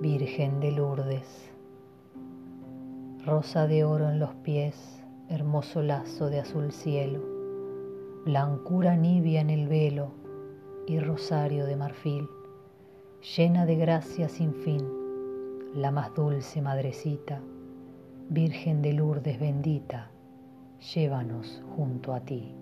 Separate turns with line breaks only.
Virgen de Lourdes. Rosa de oro en los pies, hermoso lazo de azul cielo, blancura nibia en el velo y rosario de marfil, llena de gracia sin fin, la más dulce madrecita, Virgen de Lourdes bendita, llévanos junto a ti.